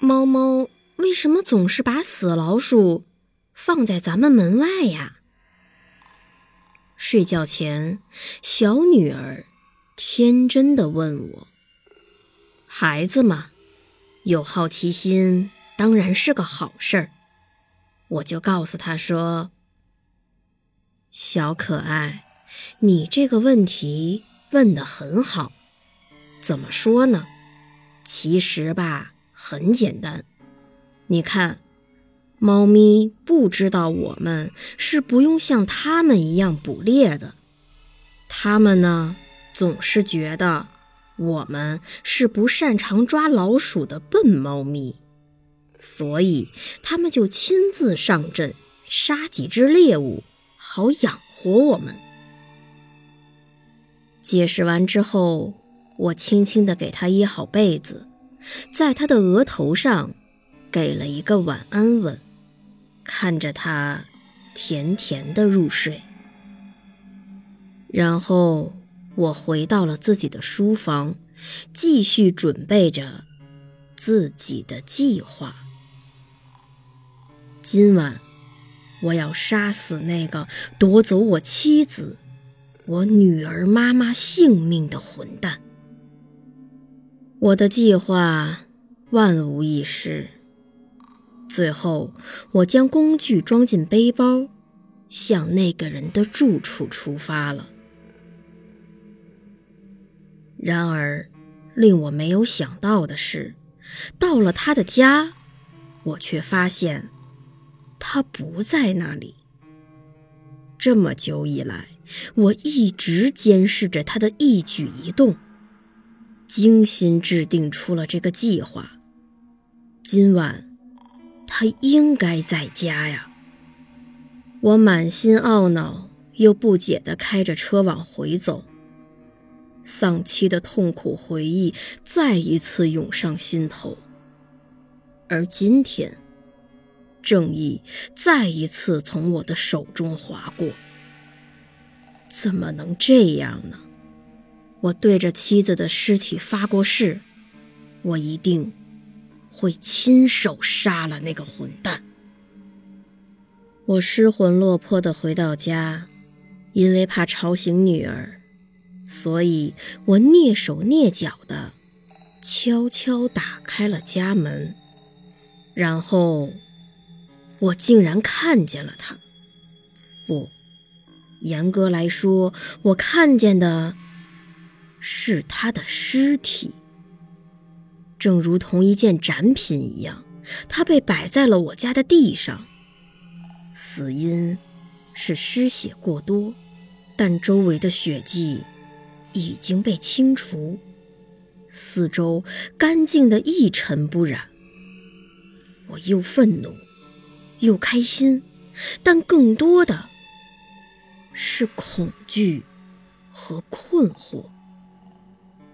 猫猫为什么总是把死老鼠放在咱们门外呀？睡觉前，小女儿天真的问我。孩子嘛，有好奇心当然是个好事儿。我就告诉她说：“小可爱，你这个问题问的很好。怎么说呢？其实吧，很简单。你看，猫咪不知道我们是不用像它们一样捕猎的，它们呢，总是觉得。”我们是不擅长抓老鼠的笨猫咪，所以他们就亲自上阵杀几只猎物，好养活我们。解释完之后，我轻轻地给他掖好被子，在他的额头上给了一个晚安吻，看着他甜甜的入睡，然后。我回到了自己的书房，继续准备着自己的计划。今晚，我要杀死那个夺走我妻子、我女儿妈妈性命的混蛋。我的计划万无一失。最后，我将工具装进背包，向那个人的住处出发了。然而，令我没有想到的是，到了他的家，我却发现他不在那里。这么久以来，我一直监视着他的一举一动，精心制定出了这个计划。今晚，他应该在家呀！我满心懊恼又不解地开着车往回走。丧妻的痛苦回忆再一次涌上心头，而今天，正义再一次从我的手中划过。怎么能这样呢？我对着妻子的尸体发过誓，我一定会亲手杀了那个混蛋。我失魂落魄的回到家，因为怕吵醒女儿。所以我蹑手蹑脚的悄悄打开了家门，然后我竟然看见了他。不，严格来说，我看见的是他的尸体，正如同一件展品一样，他被摆在了我家的地上。死因是失血过多，但周围的血迹。已经被清除，四周干净的一尘不染。我又愤怒，又开心，但更多的是恐惧和困惑。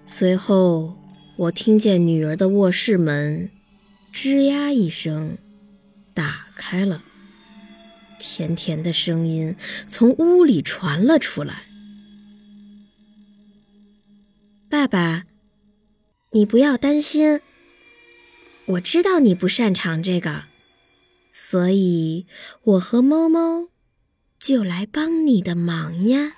随后，我听见女儿的卧室门吱呀一声打开了，甜甜的声音从屋里传了出来。爸爸，你不要担心。我知道你不擅长这个，所以我和猫猫就来帮你的忙呀。